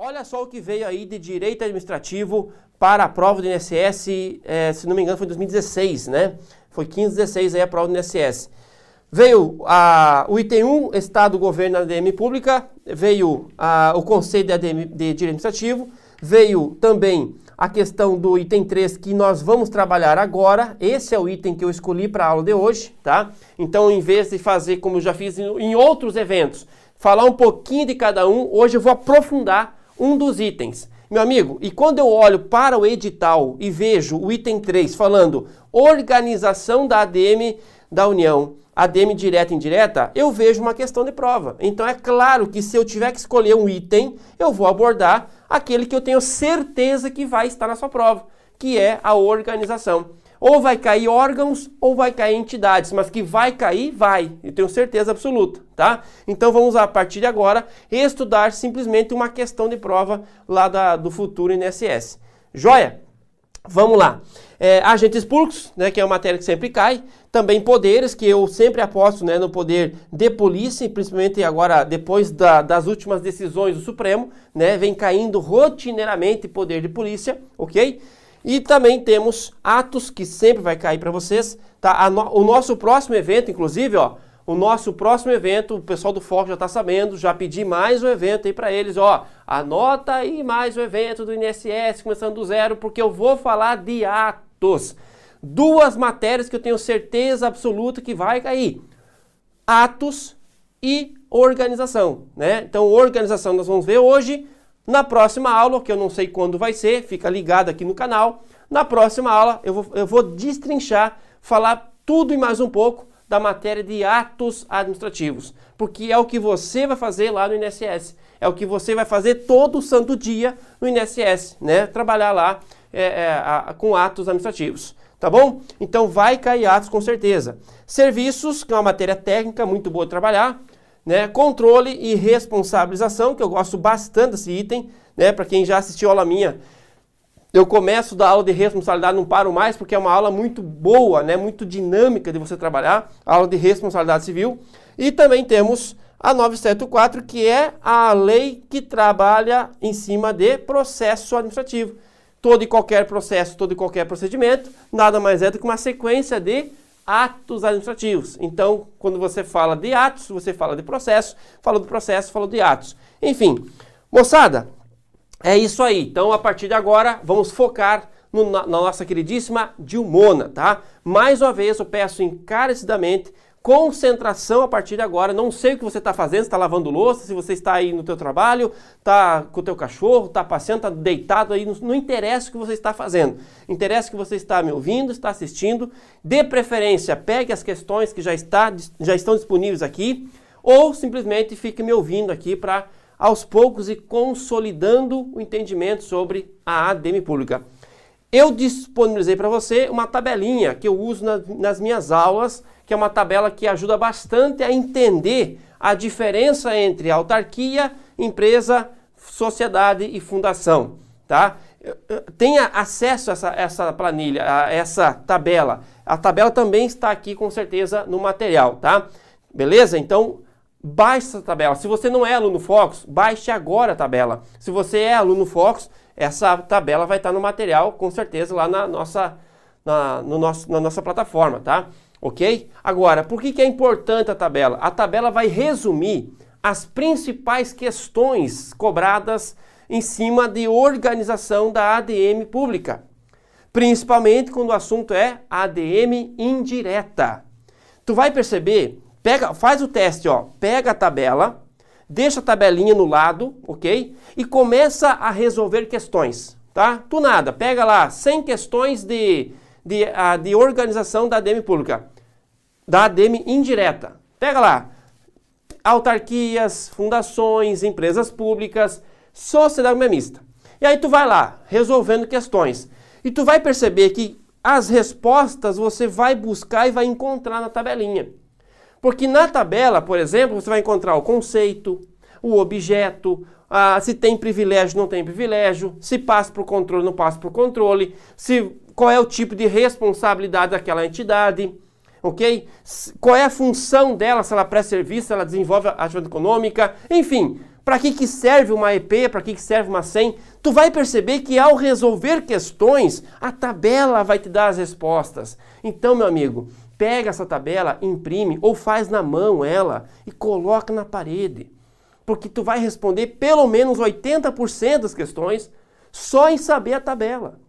Olha só o que veio aí de direito administrativo para a prova do INSS, é, se não me engano foi 2016, né? Foi 15, 16 aí a prova do INSS. Veio a, o item 1, Estado, Governo ADM Pública, veio a, o Conselho de, ADM, de Direito Administrativo, veio também a questão do item 3 que nós vamos trabalhar agora. Esse é o item que eu escolhi para a aula de hoje, tá? Então, em vez de fazer como eu já fiz em outros eventos, falar um pouquinho de cada um, hoje eu vou aprofundar um dos itens. Meu amigo, e quando eu olho para o edital e vejo o item 3 falando organização da ADM da União, ADM direta e indireta, eu vejo uma questão de prova. Então é claro que se eu tiver que escolher um item, eu vou abordar aquele que eu tenho certeza que vai estar na sua prova, que é a organização. Ou vai cair órgãos ou vai cair entidades, mas que vai cair, vai. Eu tenho certeza absoluta, tá? Então vamos a partir de agora estudar simplesmente uma questão de prova lá da, do futuro INSS. Joia? Vamos lá. É, agentes públicos, né, que é uma matéria que sempre cai. Também poderes, que eu sempre aposto né, no poder de polícia, principalmente agora depois da, das últimas decisões do Supremo, né, vem caindo rotineiramente poder de polícia, ok? E também temos atos que sempre vai cair para vocês, tá? No, o nosso próximo evento, inclusive, ó, o nosso próximo evento, o pessoal do Foco já está sabendo, já pedi mais um evento aí para eles, ó, anota aí mais um evento do INSS começando do zero, porque eu vou falar de atos. Duas matérias que eu tenho certeza absoluta que vai cair. Atos e organização, né? Então, organização nós vamos ver hoje, na próxima aula, que eu não sei quando vai ser, fica ligado aqui no canal. Na próxima aula eu vou, eu vou destrinchar, falar tudo e mais um pouco da matéria de atos administrativos, porque é o que você vai fazer lá no INSS, é o que você vai fazer todo santo dia no INSS, né? Trabalhar lá é, é, a, com atos administrativos, tá bom? Então vai cair atos com certeza. Serviços, que é uma matéria técnica muito boa de trabalhar, né? Controle e responsabilização, que eu gosto bastante desse item, né? Para quem já assistiu a aula minha, eu começo da aula de responsabilidade, não paro mais, porque é uma aula muito boa, né? Muito dinâmica de você trabalhar, aula de responsabilidade civil. E também temos a 974, que é a lei que trabalha em cima de processo administrativo. Todo e qualquer processo, todo e qualquer procedimento, nada mais é do que uma sequência de atos administrativos. Então, quando você fala de atos, você fala de processo, fala do processo, fala de atos. Enfim, moçada, é isso aí. Então, a partir de agora, vamos focar no, na, na nossa queridíssima Dilmona, tá? Mais uma vez, eu peço encarecidamente concentração a partir de agora. Não sei o que você está fazendo, está lavando louça, se você está aí no teu trabalho, está com o teu cachorro, está passeando, está deitado aí, não, não, interessa o que você está fazendo. Interessa que você está me ouvindo, está assistindo. De preferência, pegue as questões que já, está, já estão disponíveis aqui ou simplesmente fique me ouvindo aqui para aos poucos e consolidando o entendimento sobre a ADM pública. Eu disponibilizei para você uma tabelinha que eu uso na, nas minhas aulas que é uma tabela que ajuda bastante a entender a diferença entre autarquia, empresa, sociedade e fundação, tá? Tenha acesso a essa, essa planilha, a essa tabela. A tabela também está aqui com certeza no material, tá? Beleza? Então, baixe essa tabela. Se você não é aluno Focus, baixe agora a tabela. Se você é aluno Focus, essa tabela vai estar no material, com certeza, lá na nossa, na, no nosso, na nossa plataforma, tá? Ok? Agora, por que, que é importante a tabela? A tabela vai resumir as principais questões cobradas em cima de organização da ADM pública, principalmente quando o assunto é ADM indireta. Tu vai perceber, pega, faz o teste, ó, pega a tabela, deixa a tabelinha no lado, ok? E começa a resolver questões, tá? Tu nada, pega lá 100 questões de de, a, de organização da ADM pública, da ADM indireta. Pega lá, autarquias, fundações, empresas públicas, sociedade mista. E aí tu vai lá, resolvendo questões. E tu vai perceber que as respostas você vai buscar e vai encontrar na tabelinha. Porque na tabela, por exemplo, você vai encontrar o conceito, o objeto, ah, se tem privilégio, não tem privilégio, se passa para o controle, não passa para o controle, se qual é o tipo de responsabilidade daquela entidade, ok? Qual é a função dela, se ela presta serviço, se ela desenvolve atividade econômica, enfim, para que, que serve uma EP, para que, que serve uma SEM, tu vai perceber que ao resolver questões, a tabela vai te dar as respostas. Então, meu amigo, pega essa tabela, imprime ou faz na mão ela e coloca na parede. Porque tu vai responder pelo menos 80% das questões só em saber a tabela.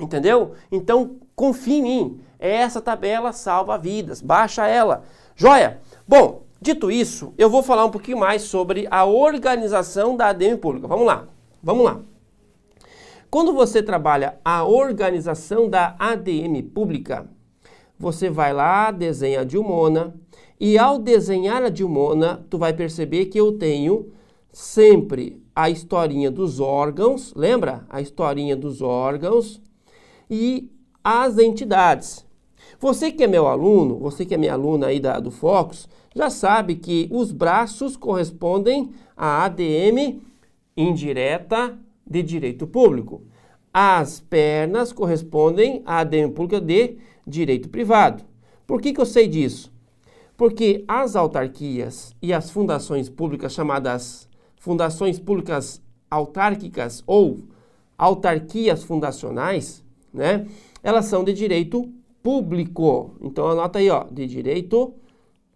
Entendeu? Então, confie em mim. Essa tabela salva vidas. Baixa ela. Joia? Bom, dito isso, eu vou falar um pouquinho mais sobre a organização da ADM pública. Vamos lá. Vamos lá. Quando você trabalha a organização da ADM pública, você vai lá, desenha a Dilmona, e ao desenhar a Dilmona, tu vai perceber que eu tenho sempre a historinha dos órgãos, lembra? A historinha dos órgãos e as entidades. Você que é meu aluno, você que é minha aluna aí da, do Focus, já sabe que os braços correspondem à ADM indireta de direito público. As pernas correspondem à ADM pública de direito privado. Por que, que eu sei disso? Porque as autarquias e as fundações públicas chamadas fundações públicas autárquicas ou autarquias fundacionais, né? Elas são de direito público. Então anota aí, ó, de direito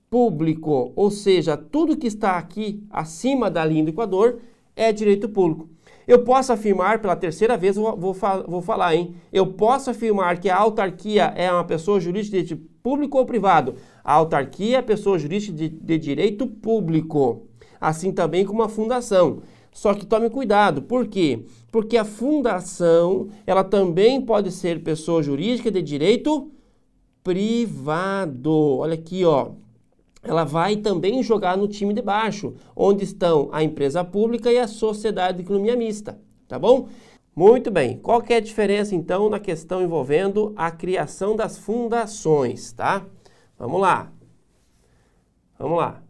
público, ou seja, tudo que está aqui acima da linha do Equador é direito público. Eu posso afirmar, pela terceira vez vou, vou, vou falar, hein? Eu posso afirmar que a autarquia é uma pessoa jurídica de direito público ou privado? A autarquia é pessoa jurídica de, de direito público, assim também como a fundação. Só que tome cuidado, por quê? Porque a fundação, ela também pode ser pessoa jurídica de direito privado. Olha aqui, ó. Ela vai também jogar no time de baixo, onde estão a empresa pública e a sociedade de economia mista, tá bom? Muito bem. Qual é a diferença então na questão envolvendo a criação das fundações, tá? Vamos lá. Vamos lá.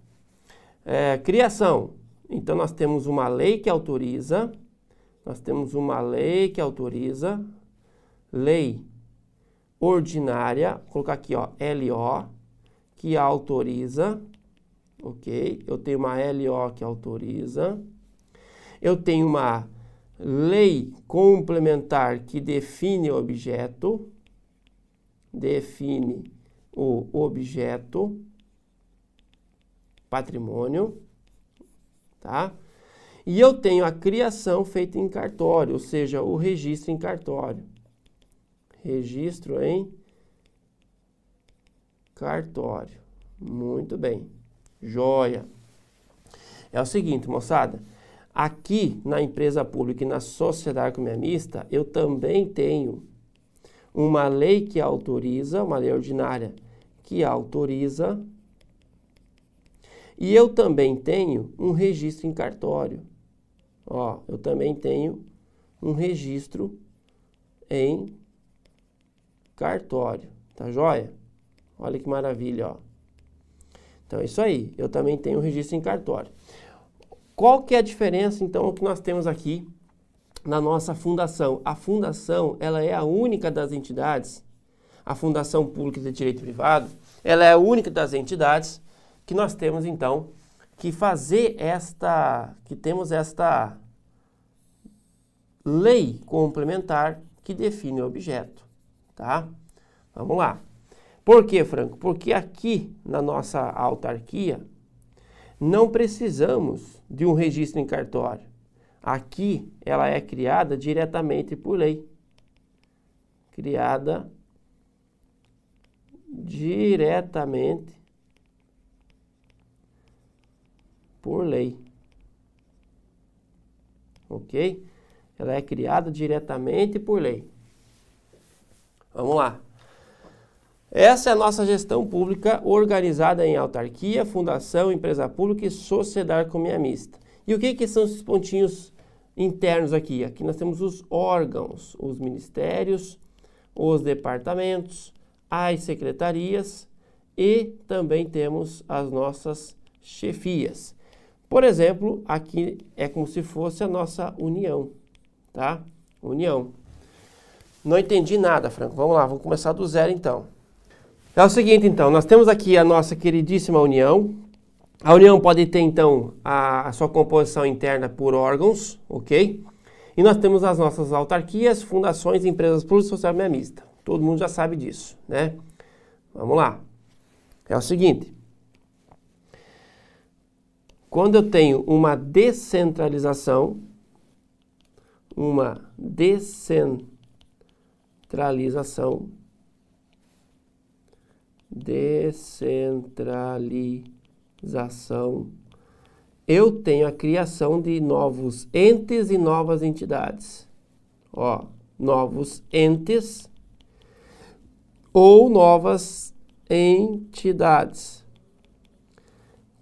É, criação. Então, nós temos uma lei que autoriza, nós temos uma lei que autoriza, lei ordinária, vou colocar aqui, ó, LO, que autoriza, ok? Eu tenho uma LO que autoriza, eu tenho uma lei complementar que define o objeto, define o objeto, patrimônio, tá? E eu tenho a criação feita em cartório, ou seja, o registro em cartório. Registro em cartório. Muito bem. Joia. É o seguinte, moçada. Aqui na empresa pública e na sociedade economia mista, eu também tenho uma lei que autoriza, uma lei ordinária que autoriza e eu também tenho um registro em cartório. Ó, eu também tenho um registro em cartório, tá joia? Olha que maravilha, ó. Então é isso aí, eu também tenho um registro em cartório. Qual que é a diferença então que nós temos aqui na nossa fundação? A fundação, ela é a única das entidades, a Fundação Pública de Direito Privado, ela é a única das entidades que nós temos então que fazer esta, que temos esta lei complementar que define o objeto, tá? Vamos lá. Por que, Franco? Porque aqui na nossa autarquia não precisamos de um registro em cartório. Aqui ela é criada diretamente por lei. Criada diretamente por lei. Ok? Ela é criada diretamente por lei. Vamos lá. Essa é a nossa gestão pública organizada em autarquia, fundação, empresa pública e sociedade economia mista. E o que, que são esses pontinhos internos aqui? Aqui nós temos os órgãos, os ministérios, os departamentos, as secretarias e também temos as nossas chefias. Por exemplo, aqui é como se fosse a nossa união, tá? União. Não entendi nada, Franco. Vamos lá, vamos começar do zero então. É o seguinte então, nós temos aqui a nossa queridíssima união, A União pode ter, então, a, a sua composição interna por órgãos, ok? E nós temos as nossas autarquias, fundações, empresas públicas, e mista. Todo mundo já sabe disso, né? Vamos lá. É o seguinte. Quando eu tenho uma descentralização, uma descentralização, descentralização, eu tenho a criação de novos entes e novas entidades. Ó, novos entes ou novas entidades.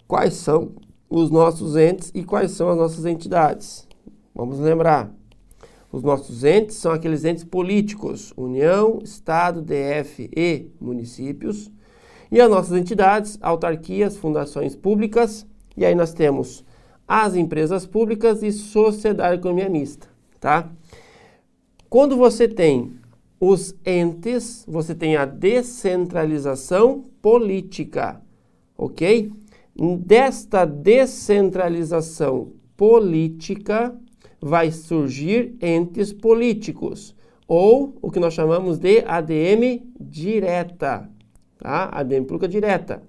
Quais são os nossos entes e quais são as nossas entidades? Vamos lembrar. Os nossos entes são aqueles entes políticos: União, Estado, DF e municípios. E as nossas entidades, autarquias, fundações públicas. E aí nós temos as empresas públicas e sociedade economia mista, tá? Quando você tem os entes, você tem a descentralização política, ok? Desta descentralização política vai surgir entes políticos, ou o que nós chamamos de ADM direta, tá? ADM pública direta.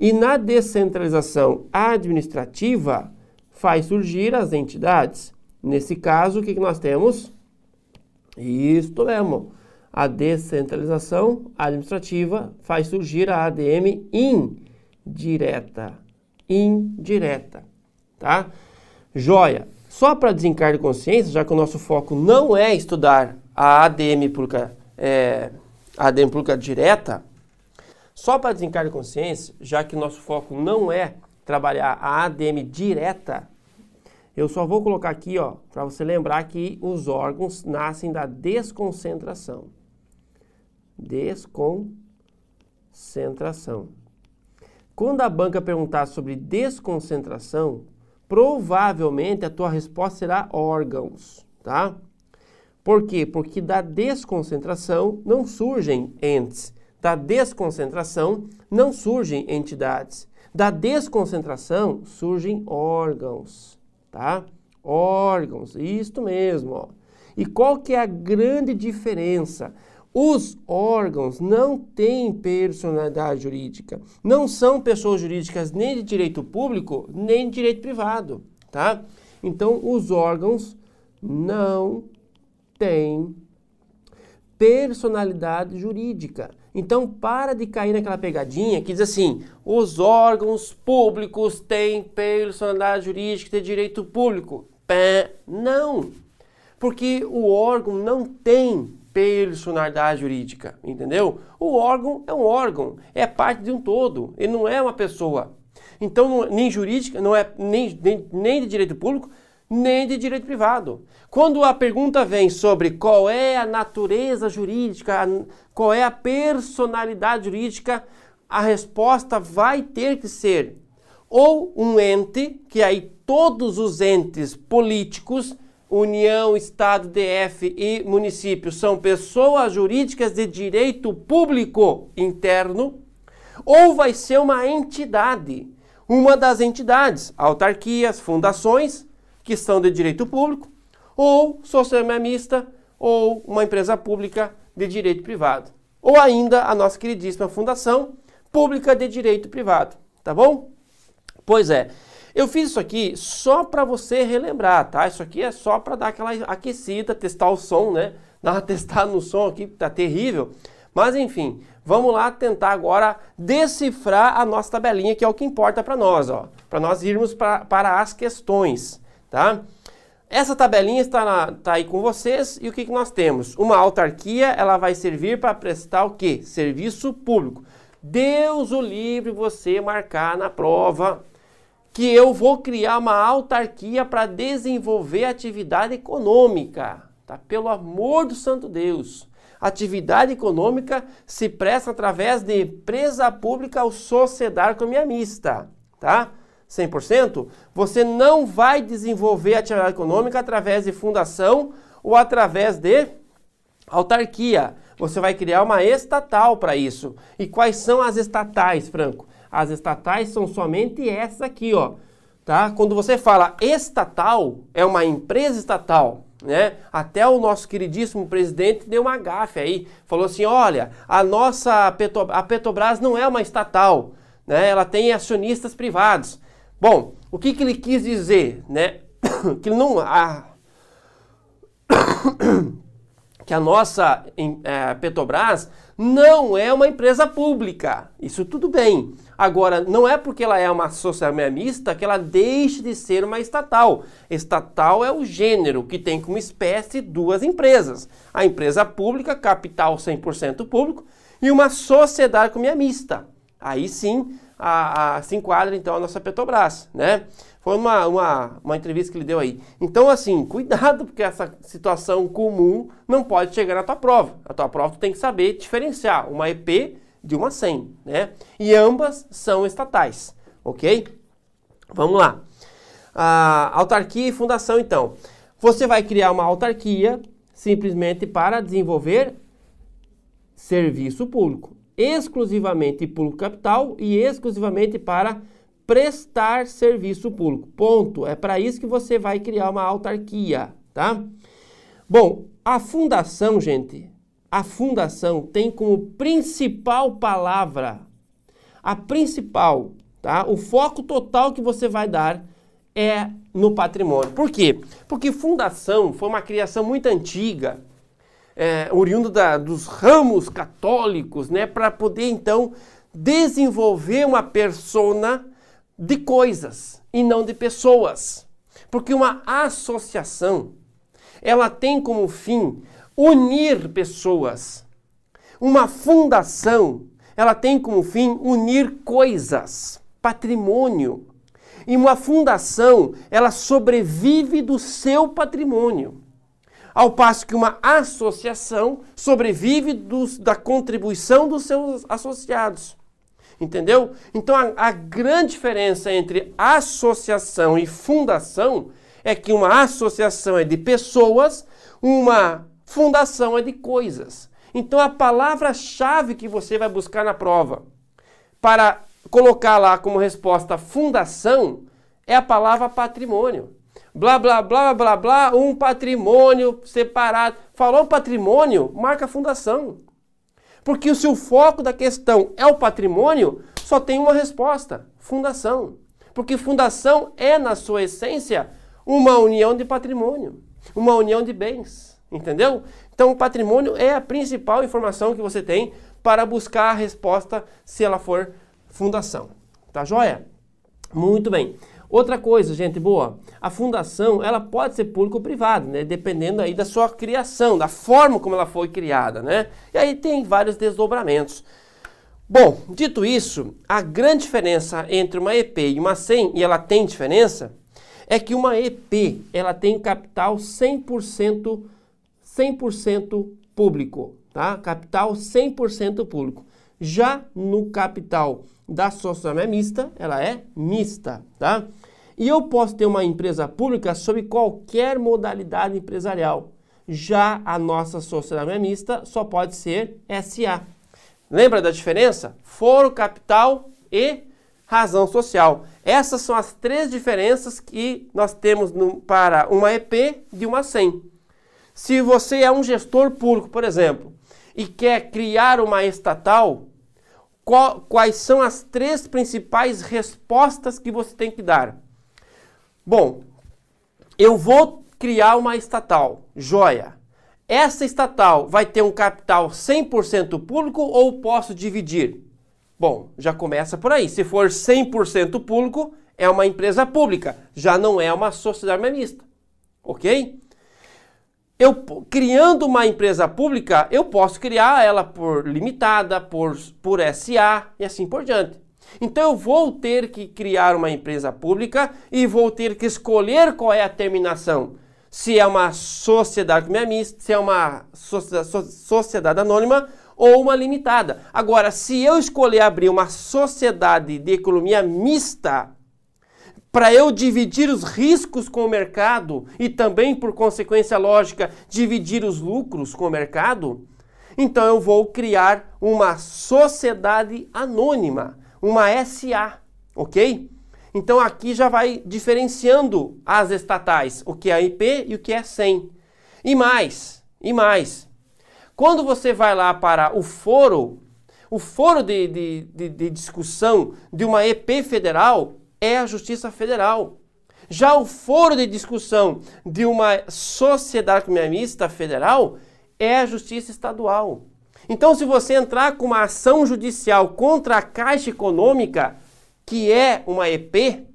E na descentralização administrativa, faz surgir as entidades. Nesse caso, o que, nós temos? Isto mesmo. A descentralização administrativa faz surgir a ADM indireta. Indireta. Tá? Joia. Só para desencargo de consciência, já que o nosso foco não é estudar a ADM pública, é, ADM pública direta, só para desencargo de consciência, já que o nosso foco não é trabalhar a ADM direta, eu só vou colocar aqui, ó, para você lembrar que os órgãos nascem da desconcentração. Desconcentração. Quando a banca perguntar sobre desconcentração, provavelmente a tua resposta será órgãos, tá? Por quê? Porque da desconcentração não surgem entes, da desconcentração não surgem entidades, da desconcentração surgem órgãos tá? Órgãos, isto mesmo, ó. E qual que é a grande diferença? Os órgãos não têm personalidade jurídica, não são pessoas jurídicas nem de direito público, nem de direito privado, tá? Então, os órgãos não têm personalidade jurídica. Então, para de cair naquela pegadinha que diz assim: os órgãos públicos têm personalidade jurídica e direito público. Pé, não. Porque o órgão não tem personalidade jurídica, entendeu? O órgão é um órgão, é parte de um todo, ele não é uma pessoa. Então, não, nem jurídica, não é nem, nem, nem de direito público, nem de direito privado. Quando a pergunta vem sobre qual é a natureza jurídica, qual é a personalidade jurídica, a resposta vai ter que ser ou um ente, que aí todos os entes políticos, União, Estado, DF e município são pessoas jurídicas de direito público interno, ou vai ser uma entidade, uma das entidades, autarquias, fundações, que são de direito público, ou social mista, ou uma empresa pública de direito privado. Ou ainda a nossa queridíssima fundação pública de direito privado, tá bom? Pois é, eu fiz isso aqui só para você relembrar, tá? Isso aqui é só para dar aquela aquecida, testar o som, né? Dar uma testada no som aqui, tá terrível. Mas enfim, vamos lá tentar agora decifrar a nossa tabelinha, que é o que importa para nós, ó. Para nós irmos pra, para as questões tá? Essa tabelinha está, na, tá aí com vocês e o que, que nós temos? Uma autarquia, ela vai servir para prestar o quê? Serviço público. Deus o livre você marcar na prova que eu vou criar uma autarquia para desenvolver atividade econômica, tá? Pelo amor do santo Deus. Atividade econômica se presta através de empresa pública ou sociedade economia tá? 100%, você não vai desenvolver atividade econômica através de fundação ou através de autarquia. Você vai criar uma estatal para isso. E quais são as estatais, Franco? As estatais são somente essas aqui, ó. Tá? Quando você fala estatal, é uma empresa estatal. Né? Até o nosso queridíssimo presidente deu uma gafe aí, falou assim: olha, a nossa Petro, a Petrobras não é uma estatal, né? ela tem acionistas privados. Bom, o que, que ele quis dizer? Né? que não. A, que a nossa é, Petrobras não é uma empresa pública. Isso tudo bem. Agora, não é porque ela é uma sociedade mista que ela deixe de ser uma estatal. Estatal é o gênero que tem como espécie duas empresas. A empresa pública, capital 100% público, e uma sociedade como mista. Aí sim a, a, se enquadra então a nossa Petrobras, né? Foi uma, uma, uma entrevista que ele deu aí. Então, assim, cuidado, porque essa situação comum não pode chegar na tua prova. A tua prova tu tem que saber diferenciar uma EP de uma SEM, né? E ambas são estatais, ok? Vamos lá. A autarquia e fundação, então. Você vai criar uma autarquia simplesmente para desenvolver serviço público, exclusivamente público capital e exclusivamente para prestar serviço público. Ponto. É para isso que você vai criar uma autarquia, tá? Bom, a fundação, gente, a fundação tem como principal palavra, a principal, tá? O foco total que você vai dar é no patrimônio. Por quê? Porque fundação foi uma criação muito antiga, é, oriundo da, dos ramos católicos, né? Para poder então desenvolver uma persona de coisas e não de pessoas. Porque uma associação, ela tem como fim unir pessoas. Uma fundação, ela tem como fim unir coisas, patrimônio. E uma fundação, ela sobrevive do seu patrimônio. Ao passo que uma associação sobrevive dos, da contribuição dos seus associados. Entendeu? Então a, a grande diferença entre associação e fundação é que uma associação é de pessoas, uma Fundação é de coisas. Então a palavra-chave que você vai buscar na prova para colocar lá como resposta fundação é a palavra patrimônio. Blá, blá, blá, blá, blá, um patrimônio separado. Falou patrimônio, marca fundação. Porque se o foco da questão é o patrimônio, só tem uma resposta: fundação. Porque fundação é, na sua essência, uma união de patrimônio, uma união de bens. Entendeu? Então, o patrimônio é a principal informação que você tem para buscar a resposta se ela for fundação. Tá joia? Muito bem. Outra coisa, gente boa, a fundação ela pode ser público ou privada, né? Dependendo aí da sua criação, da forma como ela foi criada, né? E aí tem vários desdobramentos. Bom, dito isso, a grande diferença entre uma EP e uma SEM, e ela tem diferença, é que uma EP ela tem capital 100% 100% público, tá? Capital 100% público. Já no capital da sociedade mista, ela é mista, tá? E eu posso ter uma empresa pública sob qualquer modalidade empresarial. Já a nossa sociedade mista só pode ser SA. Lembra da diferença? Foro capital e razão social. Essas são as três diferenças que nós temos no, para uma EP de uma SEM. Se você é um gestor público, por exemplo, e quer criar uma estatal, qual, quais são as três principais respostas que você tem que dar? Bom, eu vou criar uma estatal, joia. Essa estatal vai ter um capital 100% público ou posso dividir? Bom, já começa por aí. Se for 100% público, é uma empresa pública, já não é uma sociedade mista. Ok? Eu criando uma empresa pública, eu posso criar ela por limitada, por, por SA e assim por diante. Então eu vou ter que criar uma empresa pública e vou ter que escolher qual é a terminação. Se é uma sociedade mista, se é uma sociedade anônima ou uma limitada. Agora, se eu escolher abrir uma sociedade de economia mista, para eu dividir os riscos com o mercado e também, por consequência lógica, dividir os lucros com o mercado, então eu vou criar uma sociedade anônima, uma SA, ok? Então aqui já vai diferenciando as estatais, o que é IP e o que é SEM. E mais, e mais. Quando você vai lá para o foro, o foro de, de, de, de discussão de uma EP federal é a Justiça Federal. Já o foro de discussão de uma sociedade mista federal é a Justiça Estadual. Então, se você entrar com uma ação judicial contra a Caixa Econômica, que é uma EP,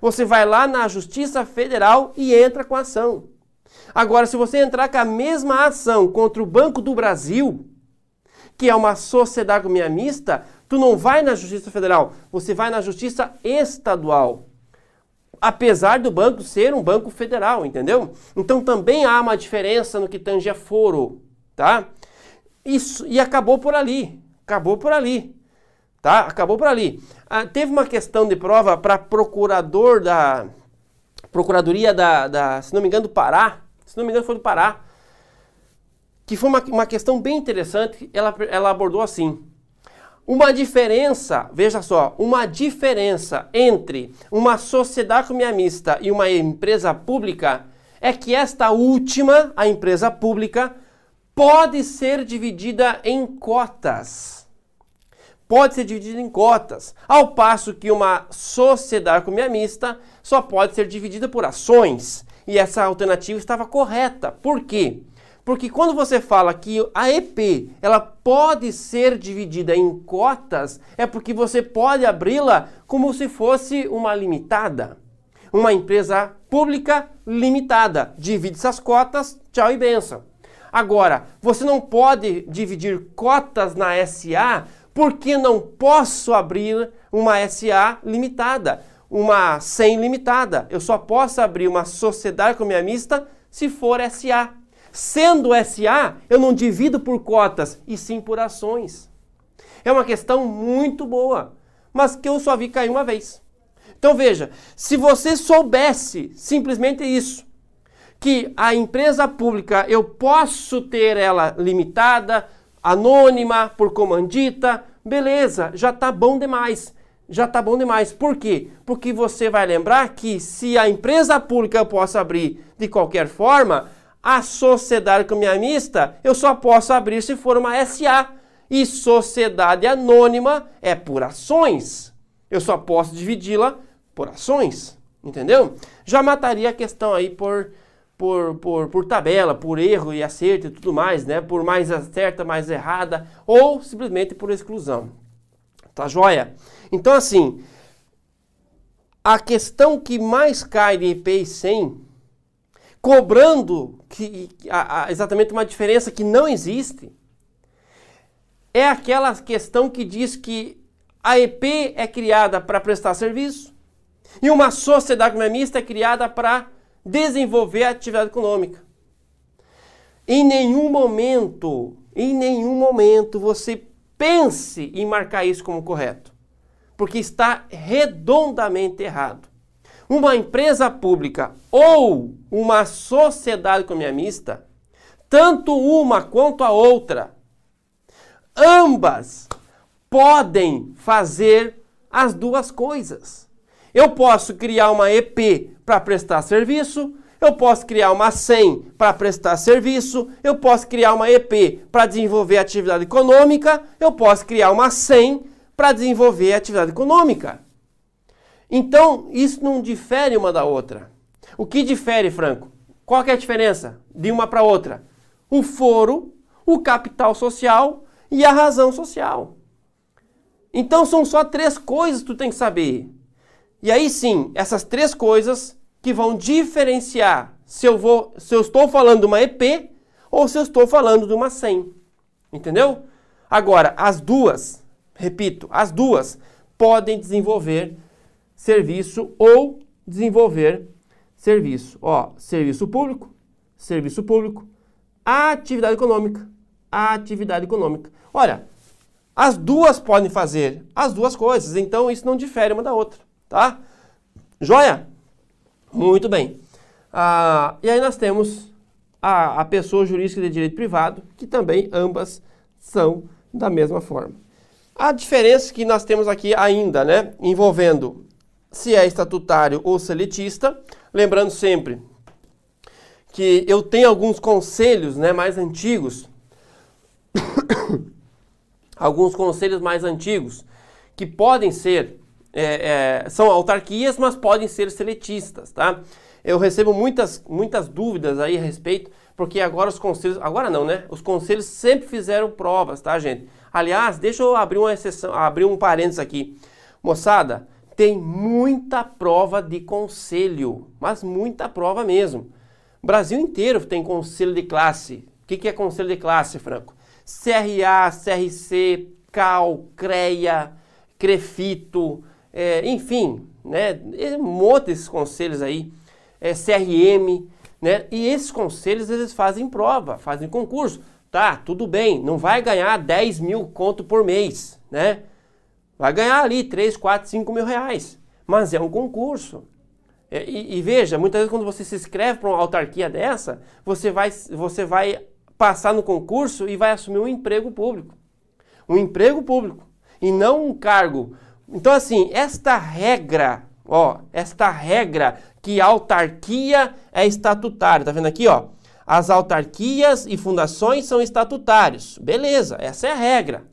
você vai lá na Justiça Federal e entra com a ação. Agora, se você entrar com a mesma ação contra o Banco do Brasil, que é uma sociedade mista, tu não vai na Justiça Federal, você vai na Justiça Estadual. Apesar do banco ser um banco federal, entendeu? Então também há uma diferença no que tange a foro, tá? Isso, e acabou por ali. Acabou por ali. Tá? Acabou por ali. Ah, teve uma questão de prova para procurador da. Procuradoria da, da, se não me engano, do Pará. Se não me engano, foi do Pará. Que foi uma, uma questão bem interessante. Ela, ela abordou assim. Uma diferença, veja só, uma diferença entre uma sociedade mista e uma empresa pública é que esta última, a empresa pública, pode ser dividida em cotas. Pode ser dividida em cotas, ao passo que uma sociedade mista só pode ser dividida por ações. E essa alternativa estava correta. Por quê? Porque quando você fala que a EP ela pode ser dividida em cotas, é porque você pode abri-la como se fosse uma limitada. Uma empresa pública limitada. Divide essas cotas, tchau e benção. Agora, você não pode dividir cotas na SA porque não posso abrir uma SA limitada, uma sem limitada. Eu só posso abrir uma sociedade minha mista se for SA. Sendo SA, eu não divido por cotas, e sim por ações. É uma questão muito boa, mas que eu só vi cair uma vez. Então veja, se você soubesse simplesmente isso, que a empresa pública eu posso ter ela limitada, anônima, por comandita, beleza, já está bom demais. Já está bom demais. Por quê? Porque você vai lembrar que se a empresa pública eu posso abrir de qualquer forma, a sociedade mista eu só posso abrir se for uma SA. E sociedade anônima é por ações. Eu só posso dividi-la por ações. Entendeu? Já mataria a questão aí por por, por, por tabela, por erro e acerto e tudo mais, né? Por mais certa, mais errada, ou simplesmente por exclusão. Tá joia? Então, assim, a questão que mais cai de IPI 100, cobrando que, a, a, exatamente uma diferença que não existe, é aquela questão que diz que a EP é criada para prestar serviço e uma sociedade mista é criada para desenvolver a atividade econômica. Em nenhum momento, em nenhum momento você pense em marcar isso como correto, porque está redondamente errado. Uma empresa pública ou uma sociedade economista, tanto uma quanto a outra, ambas podem fazer as duas coisas. Eu posso criar uma EP para prestar serviço, eu posso criar uma SEM para prestar serviço, eu posso criar uma EP para desenvolver atividade econômica, eu posso criar uma SEM para desenvolver atividade econômica. Então, isso não difere uma da outra. O que difere, Franco? Qual é a diferença de uma para outra? O foro, o capital social e a razão social. Então são só três coisas que tu tem que saber. E aí sim, essas três coisas que vão diferenciar se eu, vou, se eu estou falando de uma EP ou se eu estou falando de uma 100. Entendeu? Agora, as duas, repito, as duas podem desenvolver serviço ou desenvolver serviço. Ó, serviço público, serviço público, atividade econômica, atividade econômica. Olha, as duas podem fazer as duas coisas, então isso não difere uma da outra. Tá? Joia? Muito bem. Ah, e aí nós temos a, a pessoa jurídica de direito privado, que também ambas são da mesma forma. A diferença que nós temos aqui ainda, né, envolvendo se é estatutário ou seletista, lembrando sempre que eu tenho alguns conselhos, né, mais antigos, alguns conselhos mais antigos que podem ser é, é, são autarquias, mas podem ser seletistas, tá? Eu recebo muitas, muitas dúvidas aí a respeito, porque agora os conselhos, agora não, né? Os conselhos sempre fizeram provas, tá, gente? Aliás, deixa eu abrir uma exceção, abrir um parênteses aqui. Moçada, tem muita prova de conselho, mas muita prova mesmo. O Brasil inteiro tem conselho de classe. O que, é conselho de classe, Franco? CRA, CRC, CAL, CREA, CREFITO, é, enfim, né? Um monte desses conselhos aí, é, CRM, né? E esses conselhos eles fazem prova, fazem concurso. Tá, tudo bem, não vai ganhar 10 mil conto por mês, né? Vai ganhar ali 3, 4, 5 mil reais. Mas é um concurso. É, e, e, veja, muitas vezes quando você se inscreve para uma autarquia dessa, você vai, você vai passar no concurso e vai assumir um emprego público. Um emprego público. E não um cargo então, assim, esta regra, ó, esta regra que autarquia é estatutária, tá vendo aqui, ó? As autarquias e fundações são estatutários. Beleza, essa é a regra.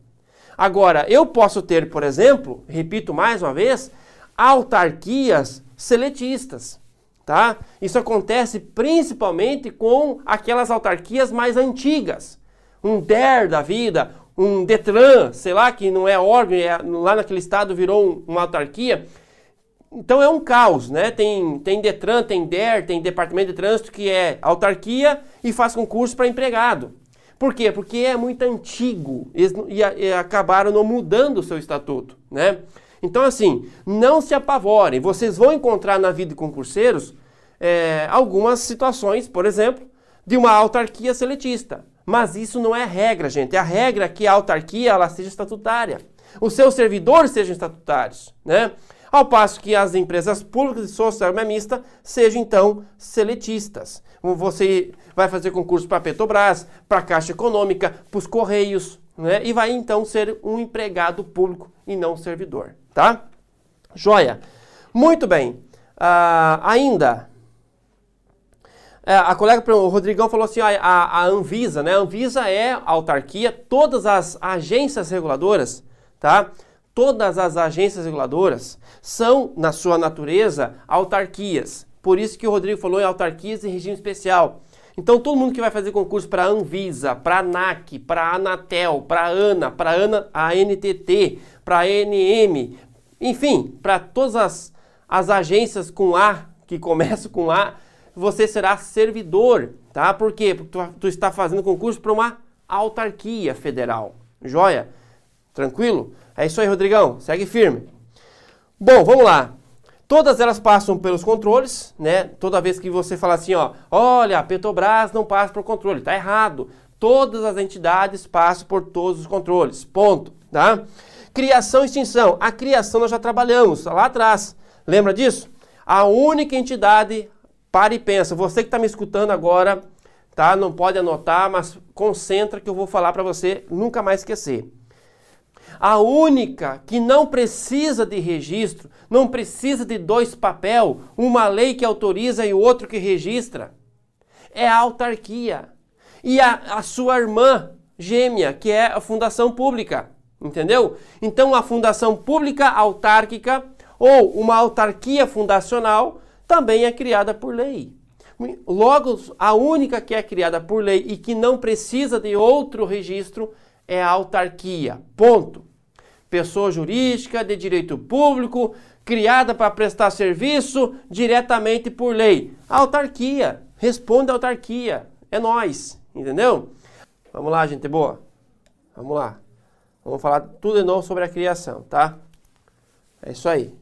Agora, eu posso ter, por exemplo, repito mais uma vez, autarquias seletistas, tá? Isso acontece principalmente com aquelas autarquias mais antigas. Um DER da vida, um Detran, sei lá, que não é órgão, é, lá naquele estado virou um, uma autarquia. Então é um caos, né? Tem, tem Detran, tem DER, tem Departamento de Trânsito que é autarquia e faz concurso para empregado. Por quê? Porque é muito antigo e, e, e acabaram não mudando o seu estatuto, né? Então assim, não se apavorem. Vocês vão encontrar na vida de concurseiros é, algumas situações, por exemplo, de uma autarquia seletista. Mas isso não é regra, gente. A regra é que a autarquia ela seja estatutária. Os seus servidores sejam estatutários, né? Ao passo que as empresas públicas de social mista sejam então seletistas. Você vai fazer concurso para a Petrobras, para a Caixa Econômica, para os Correios, né? E vai então ser um empregado público e não servidor, tá? Joia. Muito bem. Uh, ainda é, a colega, o Rodrigão falou assim, a, a, Anvisa, né? A Anvisa é a autarquia, todas as agências reguladoras, tá? Todas as agências reguladoras são, na sua natureza, autarquias. Por isso que o Rodrigo falou em autarquias em regime especial. Então, todo mundo que vai fazer concurso para Anvisa, para ANAC, para Anatel, para ANA, para a ANTT, para ANM, enfim, para todas as, as agências com A, que começam com A, você será servidor, tá? Por quê? Porque tu, tu está fazendo concurso para uma autarquia federal. Joia? Tranquilo? É isso aí, Rodrigão. Segue firme. Bom, vamos lá. Todas elas passam pelos controles, né? Toda vez que você fala assim, ó, olha, a Petrobras não passa por controle, tá errado. Todas as entidades passam por todos os controles. Ponto, tá? Criação e extinção. A criação nós já trabalhamos lá atrás. Lembra disso? A única entidade Pare e pensa. Você que está me escutando agora, tá? Não pode anotar, mas concentra que eu vou falar para você nunca mais esquecer. A única que não precisa de registro, não precisa de dois papel, uma lei que autoriza e outro que registra, é a autarquia. E a, a sua irmã gêmea, que é a fundação pública. Entendeu? Então, a fundação pública autárquica ou uma autarquia fundacional também é criada por lei. Logo, a única que é criada por lei e que não precisa de outro registro é a autarquia. Ponto. Pessoa jurídica de direito público, criada para prestar serviço diretamente por lei. A autarquia. Responde a autarquia. É nós. Entendeu? Vamos lá, gente boa. Vamos lá. Vamos falar tudo de novo sobre a criação, tá? É isso aí.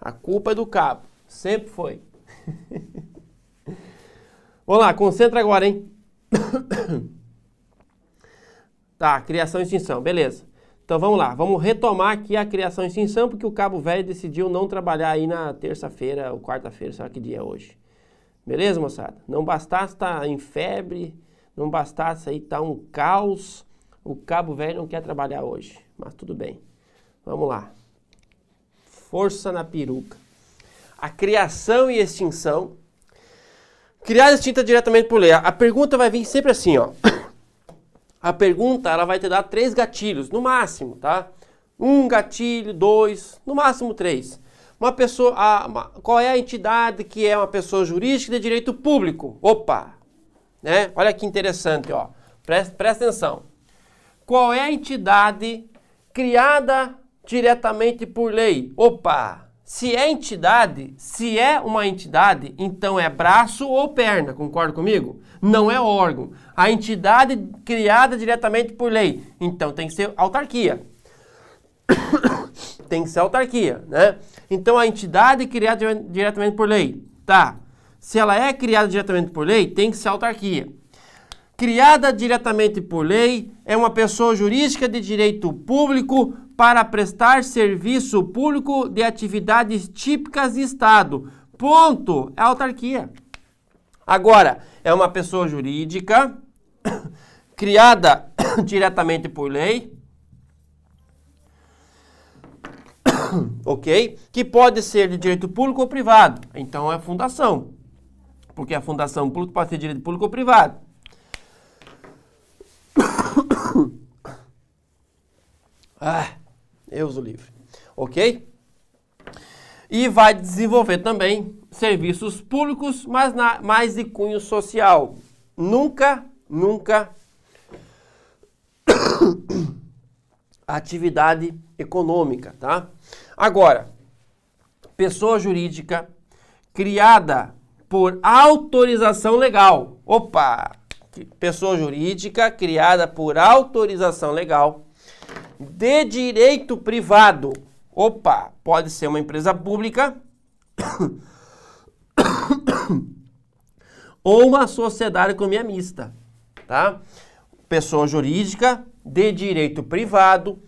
A culpa é do cabo. Sempre foi. Vamos lá, concentra agora, hein? tá, criação e extinção, beleza. Então vamos lá, vamos retomar aqui a criação e extinção, porque o Cabo Velho decidiu não trabalhar aí na terça-feira ou quarta-feira, sei lá que dia é hoje. Beleza, moçada? Não bastasse estar tá em febre, não bastasse aí estar tá um caos, o Cabo Velho não quer trabalhar hoje, mas tudo bem. Vamos lá. Força na peruca. A criação e extinção. Criada extinta diretamente por lei. A pergunta vai vir sempre assim, ó. A pergunta ela vai te dar três gatilhos, no máximo, tá? Um gatilho, dois, no máximo três. Uma pessoa, a, uma, qual é a entidade que é uma pessoa jurídica de direito público? Opa, né? Olha que interessante, ó. Presta, presta atenção. Qual é a entidade criada diretamente por lei? Opa, se é entidade, se é uma entidade, então é braço ou perna, concorda comigo? Não é órgão. A entidade criada diretamente por lei, então tem que ser autarquia. tem que ser autarquia, né? Então a entidade criada diretamente por lei, tá? Se ela é criada diretamente por lei, tem que ser autarquia. Criada diretamente por lei é uma pessoa jurídica de direito público para prestar serviço público de atividades típicas de Estado. Ponto. É autarquia. Agora, é uma pessoa jurídica criada diretamente por lei, ok? Que pode ser de direito público ou privado. Então é fundação, porque a fundação pública pode ser de direito público ou privado. Ah, Deus o livre. Ok? E vai desenvolver também serviços públicos, mas na, mais de cunho social. Nunca, nunca atividade econômica, tá? Agora, pessoa jurídica criada por autorização legal. Opa! Pessoa jurídica criada por autorização legal de direito privado. Opa, pode ser uma empresa pública ou uma sociedade economia mista, tá? Pessoa jurídica de direito privado,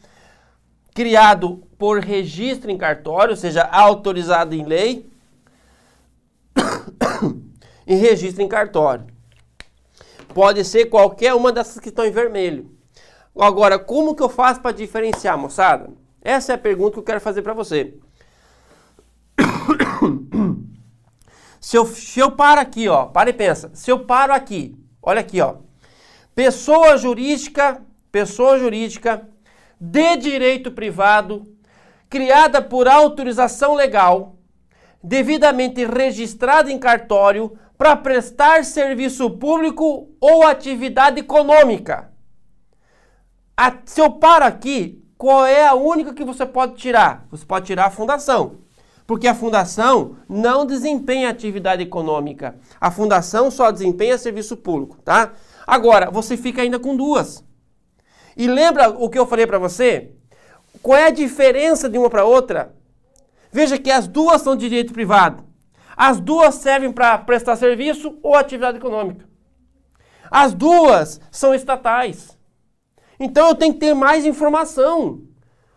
criado por registro em cartório, ou seja, autorizado em lei, e registro em cartório. Pode ser qualquer uma dessas que estão em vermelho. Agora, como que eu faço para diferenciar, moçada? Essa é a pergunta que eu quero fazer para você. se, eu, se eu paro aqui, ó, para e pensa. Se eu paro aqui, olha aqui, ó. Pessoa jurídica, pessoa jurídica de direito privado, criada por autorização legal, devidamente registrada em cartório para prestar serviço público ou atividade econômica. A, se eu paro aqui, qual é a única que você pode tirar? Você pode tirar a fundação. Porque a fundação não desempenha atividade econômica. A fundação só desempenha serviço público, tá? Agora, você fica ainda com duas. E lembra o que eu falei para você? Qual é a diferença de uma para outra? Veja que as duas são de direito privado. As duas servem para prestar serviço ou atividade econômica. As duas são estatais. Então eu tenho que ter mais informação.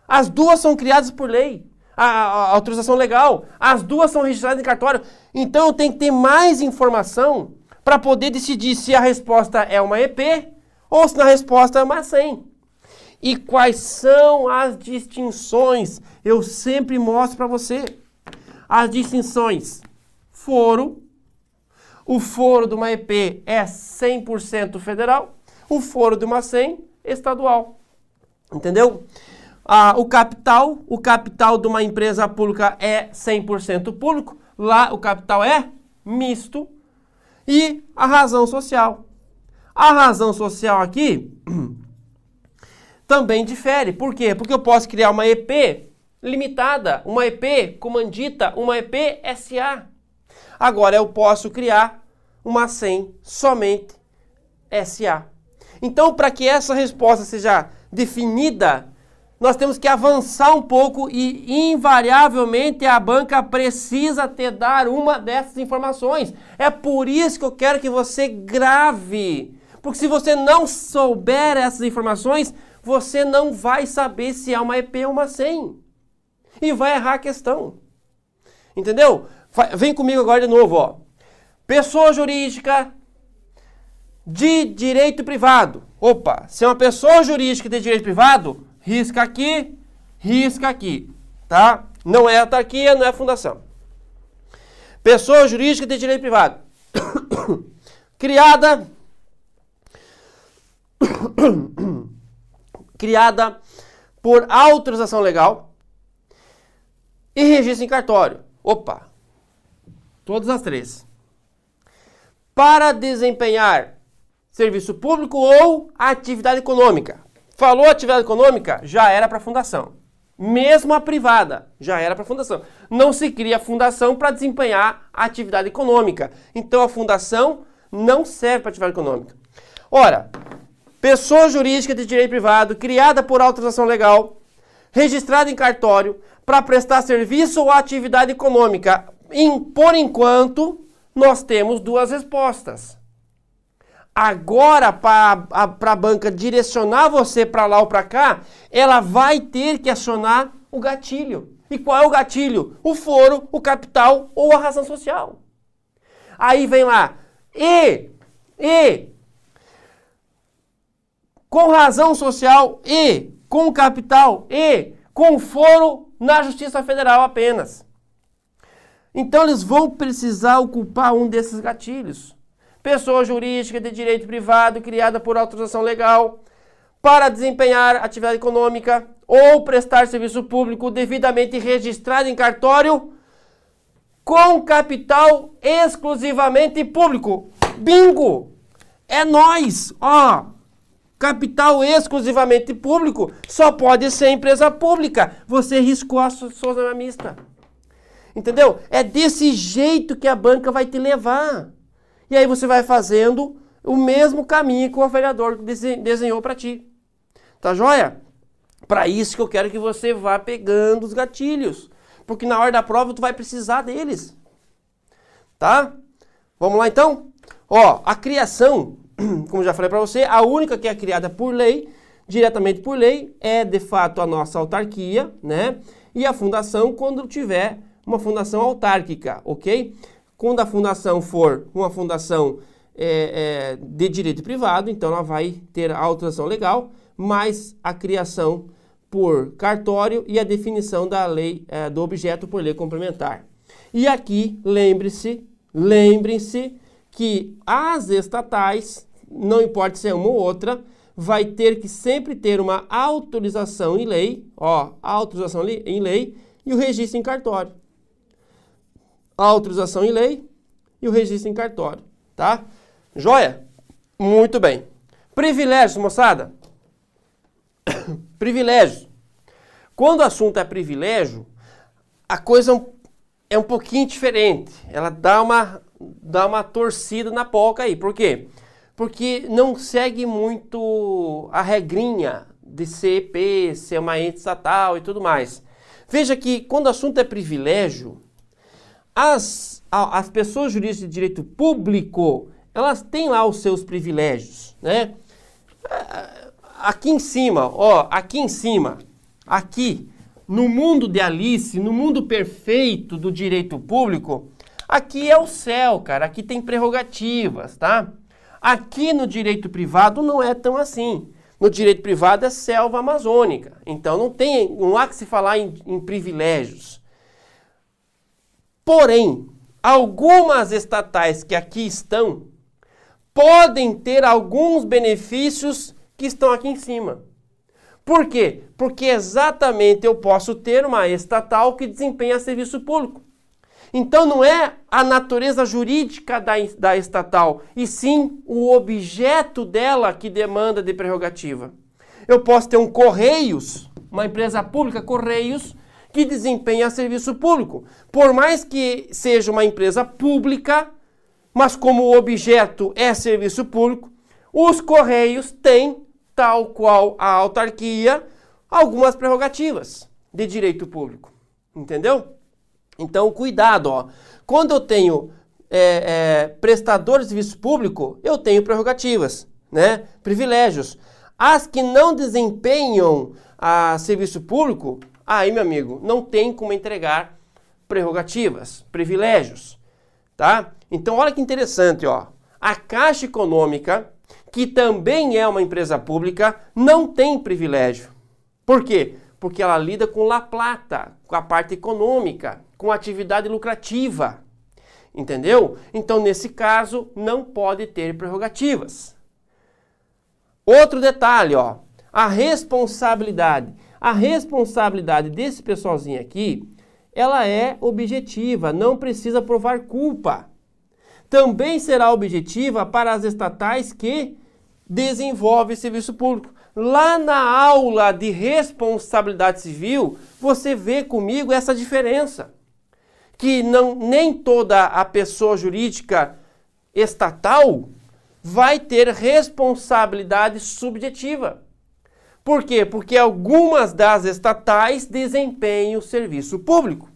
As duas são criadas por lei. A, a, a, autorização legal. As duas são registradas em cartório. Então eu tenho que ter mais informação para poder decidir se a resposta é uma EP ou se a resposta é uma 100. E quais são as distinções? Eu sempre mostro para você. As distinções. Foro. O foro de uma EP é 100% federal. O foro de uma 100 estadual. Entendeu? Ah, o capital, o capital de uma empresa pública é 100% público, lá o capital é misto. E a razão social. A razão social aqui também difere. Por quê? Porque eu posso criar uma EP limitada, uma EP comandita, uma EP SA. Agora eu posso criar uma SEM somente SA. Então, para que essa resposta seja definida, nós temos que avançar um pouco e, invariavelmente, a banca precisa te dar uma dessas informações. É por isso que eu quero que você grave. Porque se você não souber essas informações, você não vai saber se é uma EP ou uma 100. E vai errar a questão. Entendeu? Vem comigo agora de novo, ó. Pessoa jurídica de direito privado. Opa, se é uma pessoa jurídica de direito privado, risca aqui, risca aqui, tá? Não é autarquia, não é fundação. Pessoa jurídica de direito privado. criada criada por autorização legal e registro em cartório. Opa! Todas as três. Para desempenhar serviço público ou atividade econômica. Falou atividade econômica, já era para fundação. Mesmo a privada, já era para fundação. Não se cria fundação para desempenhar atividade econômica. Então a fundação não serve para atividade econômica. Ora, pessoa jurídica de direito privado criada por autorização legal, registrada em cartório para prestar serviço ou atividade econômica. Em, por enquanto, nós temos duas respostas. Agora, para a banca direcionar você para lá ou para cá, ela vai ter que acionar o gatilho. E qual é o gatilho? O foro, o capital ou a razão social. Aí vem lá, e, e, com razão social e com capital e com foro na Justiça Federal apenas. Então eles vão precisar ocupar um desses gatilhos. Pessoa jurídica de direito privado criada por autorização legal para desempenhar atividade econômica ou prestar serviço público devidamente registrado em cartório com capital exclusivamente público. Bingo! É nós, ó. Capital exclusivamente público só pode ser empresa pública. Você riscou a sua mista. Entendeu? É desse jeito que a banca vai te levar. E aí você vai fazendo o mesmo caminho que o vereador desenhou para ti. Tá joia? Para isso que eu quero que você vá pegando os gatilhos. Porque na hora da prova tu vai precisar deles. Tá? Vamos lá então? Ó, a criação, como já falei para você, a única que é criada por lei, diretamente por lei, é de fato a nossa autarquia, né? E a fundação quando tiver uma fundação autárquica, ok? Quando a fundação for uma fundação é, é, de direito privado, então ela vai ter a autorização legal, mais a criação por cartório e a definição da lei é, do objeto por lei complementar. E aqui, lembre-se, lembrem-se que as estatais, não importa se é uma ou outra, vai ter que sempre ter uma autorização em lei, ó, autorização em lei e o registro em cartório a autorização em lei e o registro em cartório, tá? Joia? Muito bem. Privilégios, moçada. privilégios. Quando o assunto é privilégio, a coisa é um, é um pouquinho diferente. Ela dá uma, dá uma torcida na polca aí. Por quê? Porque não segue muito a regrinha de CEP, ser uma ente estatal e tudo mais. Veja que quando o assunto é privilégio, as, as pessoas jurídicas de direito público, elas têm lá os seus privilégios, né? Aqui em cima, ó, aqui em cima, aqui, no mundo de Alice, no mundo perfeito do direito público, aqui é o céu, cara, aqui tem prerrogativas, tá? Aqui no direito privado não é tão assim. No direito privado é selva amazônica, então não tem, não há que se falar em, em privilégios. Porém, algumas estatais que aqui estão podem ter alguns benefícios que estão aqui em cima. Por quê? Porque exatamente eu posso ter uma estatal que desempenha serviço público. Então não é a natureza jurídica da, da estatal, e sim o objeto dela que demanda de prerrogativa. Eu posso ter um Correios, uma empresa pública, Correios, que desempenha serviço público. Por mais que seja uma empresa pública, mas como o objeto é serviço público, os Correios têm, tal qual a autarquia, algumas prerrogativas de direito público. Entendeu? Então, cuidado, ó. Quando eu tenho é, é, prestador de serviço público, eu tenho prerrogativas, né? Privilégios. As que não desempenham a serviço público, Aí, meu amigo, não tem como entregar prerrogativas, privilégios, tá? Então, olha que interessante, ó. A Caixa Econômica, que também é uma empresa pública, não tem privilégio. Por quê? porque ela lida com La Plata, com a parte econômica, com atividade lucrativa. Entendeu? Então, nesse caso, não pode ter prerrogativas. Outro detalhe, ó, a responsabilidade. A responsabilidade desse pessoalzinho aqui, ela é objetiva, não precisa provar culpa. Também será objetiva para as estatais que desenvolvem serviço público. Lá na aula de responsabilidade civil, você vê comigo essa diferença que não, nem toda a pessoa jurídica estatal vai ter responsabilidade subjetiva. Por quê? Porque algumas das estatais desempenham serviço público.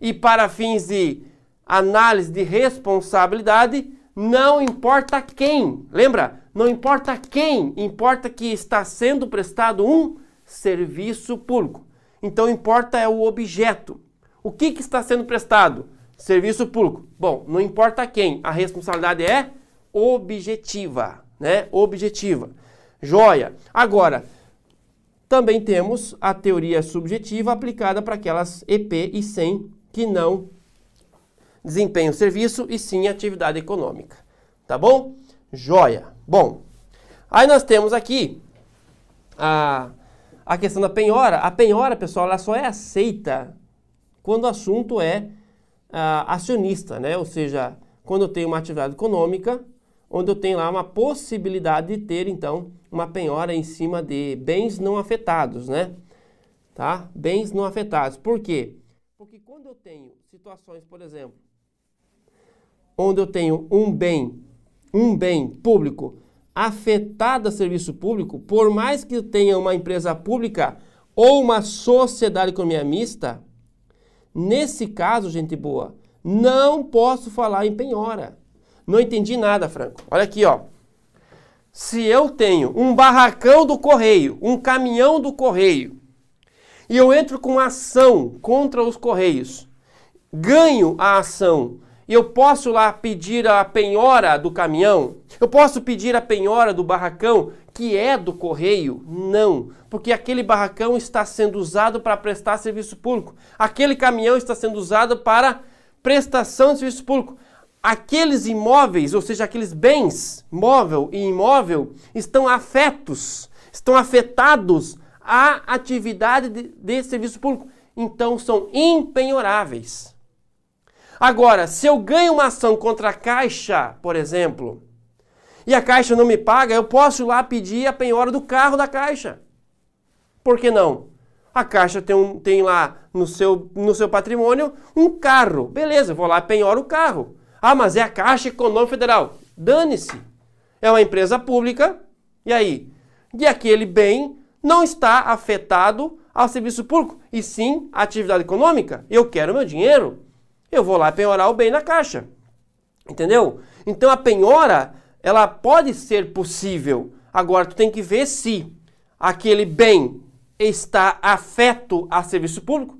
E para fins de análise de responsabilidade, não importa quem. Lembra? Não importa quem, importa que está sendo prestado um serviço público. Então importa é o objeto. O que, que está sendo prestado? Serviço público. Bom, não importa quem, a responsabilidade é objetiva, né? Objetiva. Joia. Agora, também temos a teoria subjetiva aplicada para aquelas EP e SEM que não desempenham serviço e sim atividade econômica. Tá bom? Joia. Bom, aí nós temos aqui a, a questão da penhora. A penhora, pessoal, ela só é aceita quando o assunto é ah, acionista, né? Ou seja, quando eu tenho uma atividade econômica, onde eu tenho lá uma possibilidade de ter, então, uma penhora em cima de bens não afetados, né? Tá? Bens não afetados. Por quê? Porque quando eu tenho situações, por exemplo, onde eu tenho um bem, um bem público afetado a serviço público, por mais que eu tenha uma empresa pública ou uma sociedade economia mista, Nesse caso, gente boa, não posso falar em penhora. Não entendi nada, Franco. Olha aqui, ó. Se eu tenho um barracão do correio, um caminhão do correio, e eu entro com ação contra os correios, ganho a ação, e eu posso lá pedir a penhora do caminhão, eu posso pedir a penhora do barracão que é do correio? Não, porque aquele barracão está sendo usado para prestar serviço público. Aquele caminhão está sendo usado para prestação de serviço público. Aqueles imóveis, ou seja, aqueles bens, móvel e imóvel, estão afetos, estão afetados à atividade de, de serviço público. Então são impenhoráveis. Agora, se eu ganho uma ação contra a Caixa, por exemplo, e a Caixa não me paga, eu posso ir lá pedir a penhora do carro da Caixa. Por que não? A Caixa tem, um, tem lá no seu, no seu patrimônio um carro. Beleza, vou lá penhora o carro. Ah, mas é a Caixa Econômica Federal. Dane-se. É uma empresa pública. E aí? E aquele bem não está afetado ao serviço público, e sim à atividade econômica. Eu quero meu dinheiro. Eu vou lá penhorar o bem na Caixa. Entendeu? Então a penhora ela pode ser possível. Agora, tu tem que ver se aquele bem está afeto a serviço público,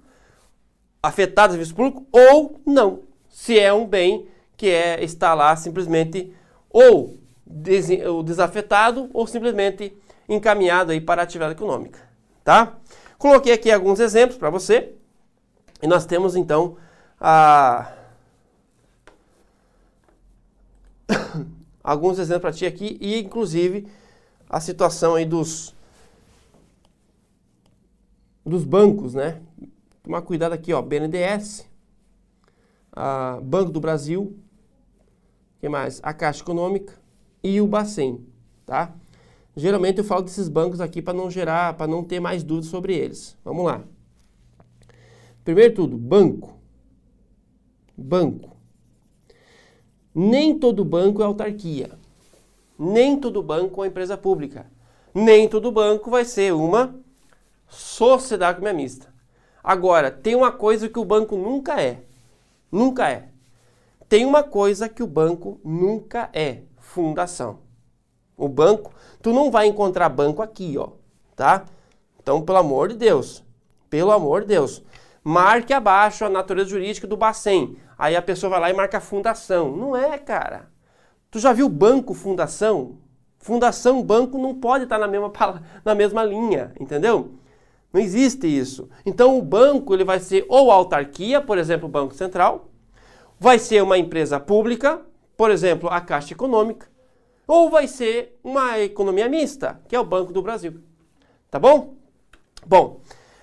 afetado a serviço público ou não. Se é um bem que é, está lá simplesmente ou des, desafetado ou simplesmente encaminhado aí para a atividade econômica, tá? Coloquei aqui alguns exemplos para você e nós temos então a alguns exemplos para ti aqui e inclusive a situação aí dos dos bancos, né? Tomar cuidado aqui, ó, BNDES, Banco do Brasil, que mais? A Caixa Econômica e o Bacen, tá? Geralmente eu falo desses bancos aqui para não gerar, para não ter mais dúvidas sobre eles. Vamos lá. Primeiro tudo, banco. Banco. Nem todo banco é autarquia. Nem todo banco é empresa pública. Nem todo banco vai ser uma sociedade mista. Agora, tem uma coisa que o banco nunca é. Nunca é. Tem uma coisa que o banco nunca é: fundação. O banco, tu não vai encontrar banco aqui, ó, tá? Então, pelo amor de Deus, pelo amor de Deus, marque abaixo a natureza jurídica do Bacen. Aí a pessoa vai lá e marca fundação. Não é, cara. Tu já viu banco fundação? Fundação, banco não pode estar na mesma, na mesma linha, entendeu? Não existe isso. Então o banco ele vai ser ou autarquia, por exemplo, o Banco Central, vai ser uma empresa pública, por exemplo, a Caixa Econômica, ou vai ser uma economia mista, que é o Banco do Brasil. Tá bom? Bom,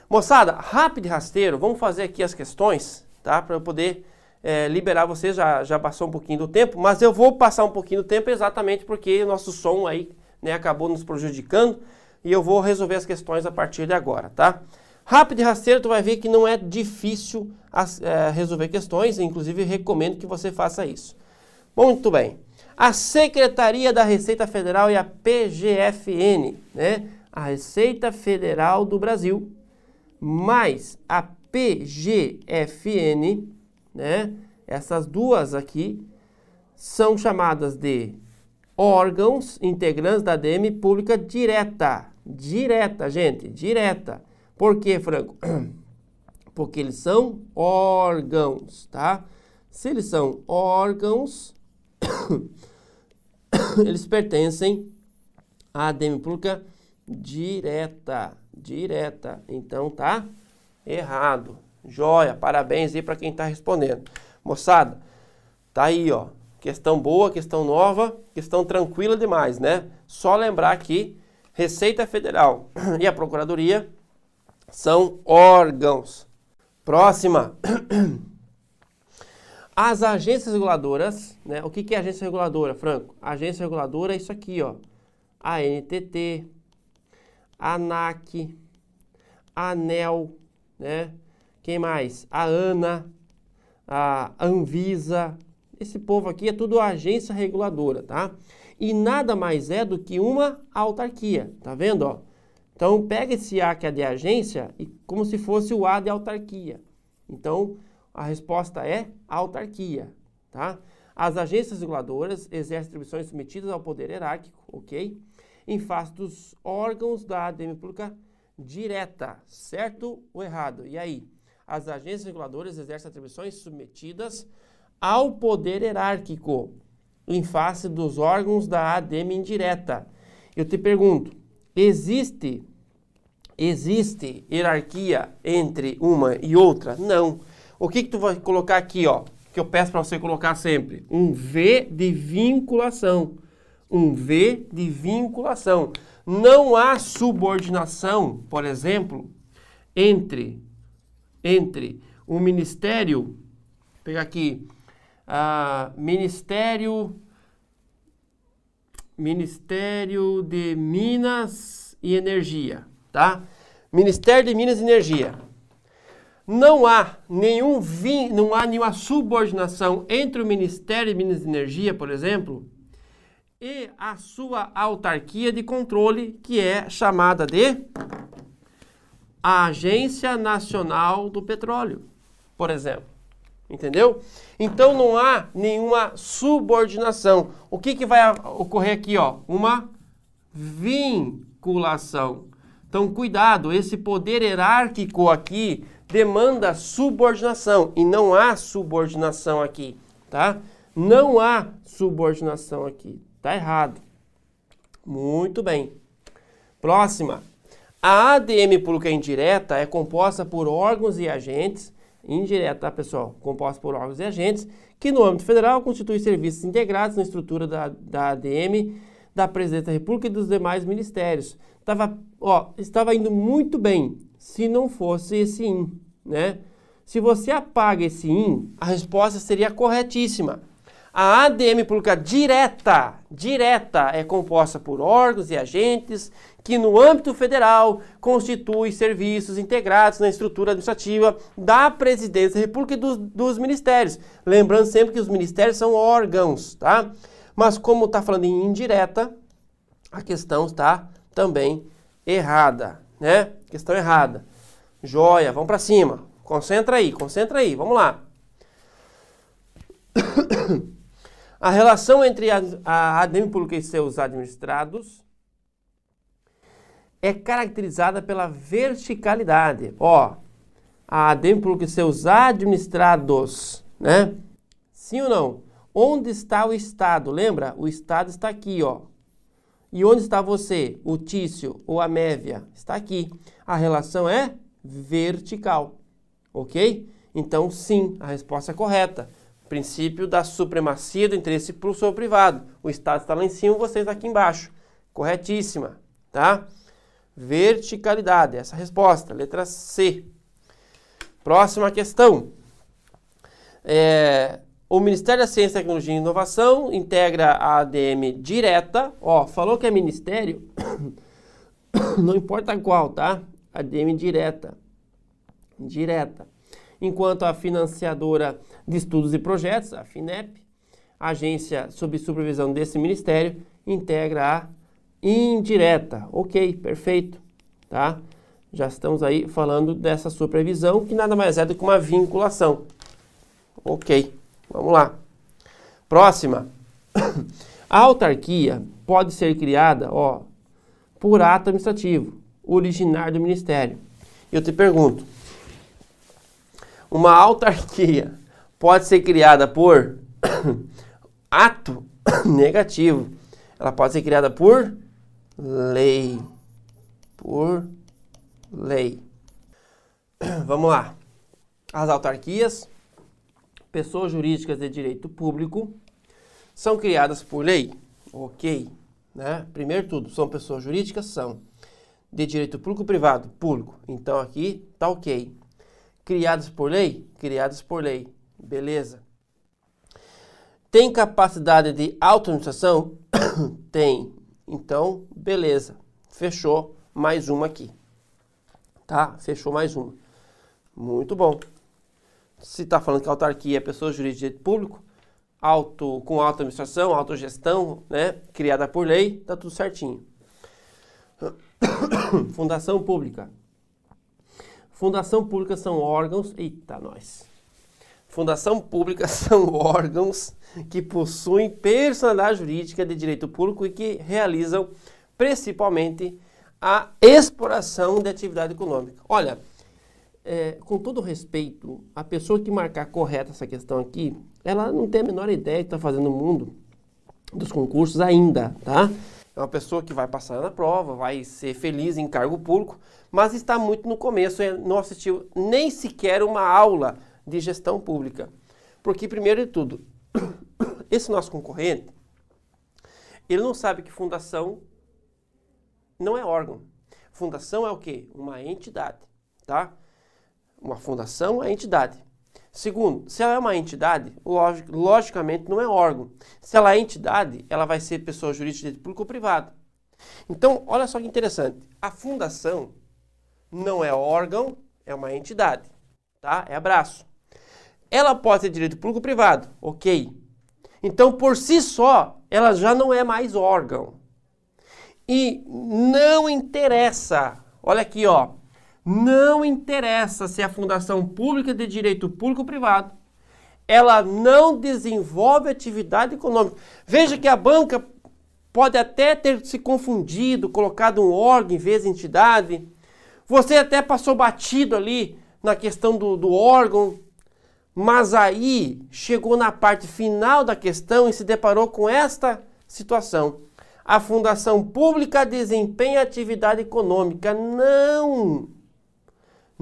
moçada, rápido e rasteiro, vamos fazer aqui as questões, tá? Para eu poder é, liberar vocês, já, já passou um pouquinho do tempo, mas eu vou passar um pouquinho do tempo exatamente porque o nosso som aí né, acabou nos prejudicando e eu vou resolver as questões a partir de agora, tá? Rápido e rasteiro, tu vai ver que não é difícil é, resolver questões, inclusive recomendo que você faça isso. Muito bem. A Secretaria da Receita Federal e a PGFN, né? A Receita Federal do Brasil, mais a PGFN, né? Essas duas aqui são chamadas de órgãos integrantes da ADM pública direta. Direta, gente, direta. Por que, Franco? Porque eles são órgãos, tá? Se eles são órgãos, eles pertencem à pública direta, direta. Então tá errado. Joia, parabéns aí para quem está respondendo. Moçada, tá aí, ó. Questão boa, questão nova, questão tranquila demais, né? Só lembrar que Receita Federal e a Procuradoria são órgãos. Próxima. As agências reguladoras, né? O que, que é agência reguladora, Franco? Agência reguladora é isso aqui, ó. A NTT, a ANAC, ANEL, né? Quem mais? A ANA, a Anvisa. Esse povo aqui é tudo agência reguladora, tá? E nada mais é do que uma autarquia, tá vendo, ó? Então, pega esse A que é de agência e como se fosse o A de autarquia. Então, a resposta é autarquia, tá? As agências reguladoras exercem atribuições submetidas ao poder hierárquico, ok? Em face dos órgãos da ADM pública direta, certo ou errado? E aí? As agências reguladoras exercem atribuições submetidas ao poder hierárquico, em face dos órgãos da ADM indireta. Eu te pergunto, existe existe hierarquia entre uma e outra? Não. O que, que tu vai colocar aqui, ó? Que eu peço para você colocar sempre? Um V de vinculação. Um V de vinculação. Não há subordinação, por exemplo, entre entre o Ministério, vou pegar aqui, uh, Ministério Ministério de Minas e Energia, tá? Ministério de Minas e Energia. Não há nenhum vin, não há nenhuma subordinação entre o Ministério de Minas e Energia, por exemplo, e a sua autarquia de controle, que é chamada de a Agência Nacional do Petróleo, por exemplo. Entendeu? Então não há nenhuma subordinação. O que, que vai ocorrer aqui? Ó? Uma vinculação. Então, cuidado, esse poder hierárquico aqui demanda subordinação e não há subordinação aqui, tá? Não há subordinação aqui. Tá errado. Muito bem. Próxima. A ADM pública indireta é composta por órgãos e agentes, indireta, tá, pessoal? Composta por órgãos e agentes, que no âmbito federal constitui serviços integrados na estrutura da, da ADM, da Presidência da República e dos demais ministérios. Tava, ó, estava indo muito bem se não fosse esse IN, né? Se você apaga esse IN, a resposta seria corretíssima. A ADM pública direta, direta, é composta por órgãos e agentes que no âmbito federal constitui serviços integrados na estrutura administrativa da Presidência da República e dos, dos ministérios. Lembrando sempre que os ministérios são órgãos, tá? Mas como está falando em indireta, a questão está também errada, né? Questão errada. Joia, vamos para cima. Concentra aí, concentra aí, vamos lá. A relação entre a, ADM pública e seus administrados é caracterizada pela verticalidade. Ó, a pública e seus administrados, né? Sim ou não? Onde está o Estado? Lembra? O Estado está aqui, ó. E onde está você, o Tício ou a Mévia? Está aqui. A relação é vertical, ok? Então, sim, a resposta é correta. Princípio da supremacia do interesse público sobre o privado. O Estado está lá em cima, você está aqui embaixo. Corretíssima, tá? Verticalidade, essa é resposta. Letra C. Próxima questão. É, o Ministério da Ciência, Tecnologia e Inovação integra a ADM direta. Ó, falou que é ministério, não importa qual, tá? ADM direta. Direta. Enquanto a financiadora de estudos e projetos, a FINEP, agência sob supervisão desse ministério, integra a indireta. Ok, perfeito, tá? Já estamos aí falando dessa supervisão, que nada mais é do que uma vinculação. Ok. Vamos lá. Próxima. A autarquia pode ser criada, ó, por ato administrativo, originário do ministério. Eu te pergunto, uma autarquia pode ser criada por ato negativo. Ela pode ser criada por lei. Por lei. Vamos lá. As autarquias pessoas jurídicas de direito público são criadas por lei? Ok. Né? Primeiro tudo, são pessoas jurídicas? São. De direito público privado? Público. Então aqui tá ok. Criadas por lei? Criadas por lei. Beleza. Tem capacidade de auto-administração? Tem. Então, beleza. Fechou mais uma aqui. Tá? Fechou mais uma. Muito bom se está falando que autarquia é pessoa jurídica de direito público, auto, com auto-administração, autogestão, né, criada por lei, está tudo certinho. Fundação pública. Fundação pública são órgãos, eita nós. Fundação pública são órgãos que possuem personalidade jurídica de direito público e que realizam principalmente a exploração de atividade econômica. Olha, é, com todo respeito, a pessoa que marcar correta essa questão aqui, ela não tem a menor ideia que está fazendo no mundo dos concursos ainda, tá? É uma pessoa que vai passar na prova, vai ser feliz em cargo público, mas está muito no começo, não assistiu nem sequer uma aula de gestão pública. Porque, primeiro de tudo, esse nosso concorrente, ele não sabe que fundação não é órgão. Fundação é o quê? Uma entidade, tá? Uma fundação é entidade. Segundo, se ela é uma entidade, logicamente não é órgão. Se ela é entidade, ela vai ser pessoa jurídica de público ou privado. Então, olha só que interessante. A fundação não é órgão, é uma entidade, tá? É abraço. Ela pode ter direito público ou privado, ok. Então, por si só, ela já não é mais órgão. E não interessa, olha aqui, ó, não interessa se é a fundação pública de direito público ou privado. Ela não desenvolve atividade econômica. Veja que a banca pode até ter se confundido, colocado um órgão em vez de entidade. Você até passou batido ali na questão do, do órgão, mas aí chegou na parte final da questão e se deparou com esta situação. A fundação pública desempenha atividade econômica. Não!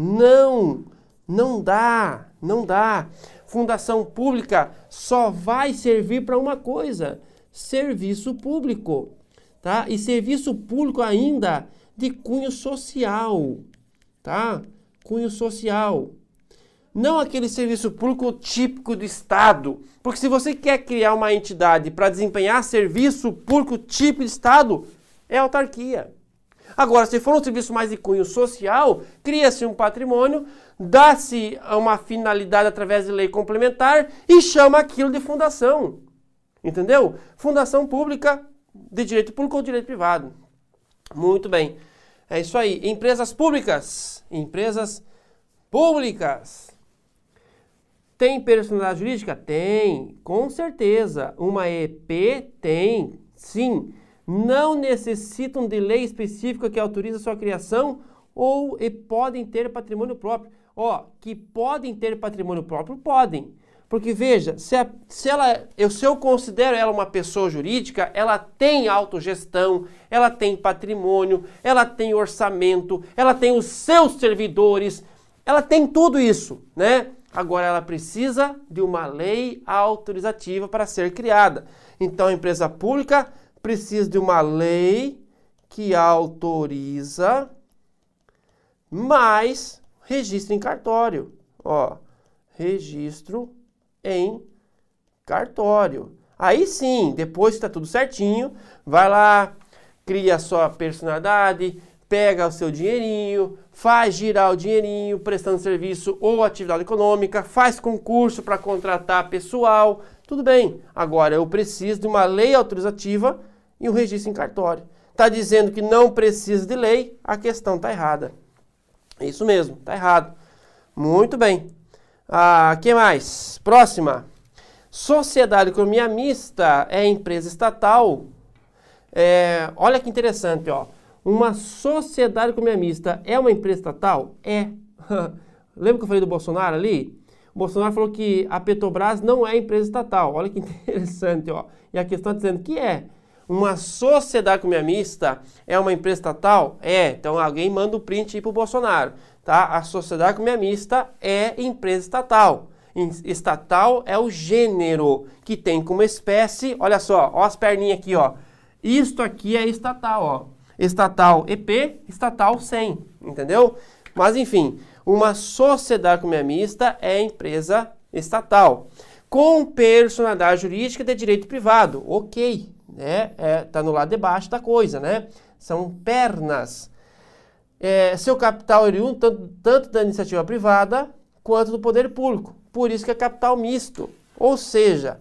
Não, não dá, não dá. Fundação pública só vai servir para uma coisa: serviço público, tá? E serviço público ainda de cunho social, tá? Cunho social. Não aquele serviço público típico do Estado. Porque se você quer criar uma entidade para desempenhar serviço público típico do Estado, é autarquia. Agora, se for um serviço mais de cunho social, cria-se um patrimônio, dá-se uma finalidade através de lei complementar e chama aquilo de fundação. Entendeu? Fundação pública de direito público ou direito privado. Muito bem. É isso aí. Empresas públicas. Empresas públicas. Tem personalidade jurídica? Tem, com certeza. Uma EP tem, sim não necessitam de lei específica que autorize a sua criação ou e podem ter patrimônio próprio. Ó, que podem ter patrimônio próprio, podem, Porque veja, se, a, se, ela, eu, se eu considero ela uma pessoa jurídica, ela tem autogestão, ela tem patrimônio, ela tem orçamento, ela tem os seus servidores, ela tem tudo isso, né? Agora ela precisa de uma lei autorizativa para ser criada. Então a empresa pública precisa de uma lei que autoriza mais registro em cartório. Ó, registro em cartório. Aí sim, depois que está tudo certinho, vai lá, cria a sua personalidade, pega o seu dinheirinho, faz girar o dinheirinho prestando serviço ou atividade econômica, faz concurso para contratar pessoal, tudo bem. Agora eu preciso de uma lei autorizativa e um registro em cartório. Está dizendo que não precisa de lei, a questão está errada. Isso mesmo, está errado. Muito bem. Ah, que mais? Próxima. Sociedade Economia Mista é empresa estatal. É, olha que interessante, ó. Uma sociedade economia mista é uma empresa estatal? É. Lembra que eu falei do Bolsonaro ali? O Bolsonaro falou que a Petrobras não é empresa estatal. Olha que interessante, ó. E a questão está dizendo que é. Uma sociedade economia mista é uma empresa estatal? É. Então alguém manda o print aí para o Bolsonaro tá? A sociedade economia mista é empresa estatal. Estatal é o gênero que tem como espécie, olha só, ó as perninhas aqui, ó. Isto aqui é estatal, ó. Estatal EP, estatal 100, entendeu? Mas enfim, uma sociedade economia mista é empresa estatal. Com personalidade jurídica de direito privado, ok, né? É, tá no lado de baixo da coisa, né? São pernas é, seu capital oriundo tanto, tanto da iniciativa privada quanto do poder público. Por isso que é capital misto. Ou seja,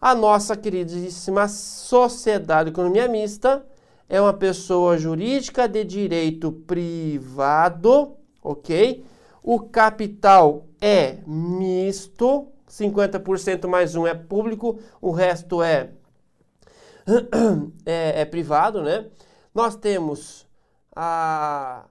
a nossa queridíssima sociedade de economia mista é uma pessoa jurídica de direito privado, ok? O capital é misto, 50% mais um é público, o resto é, é, é privado, né? Nós temos a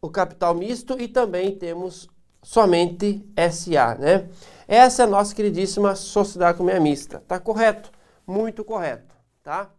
o capital misto e também temos somente SA, né? Essa é a nossa queridíssima sociedade economia mista. Tá correto? Muito correto, tá?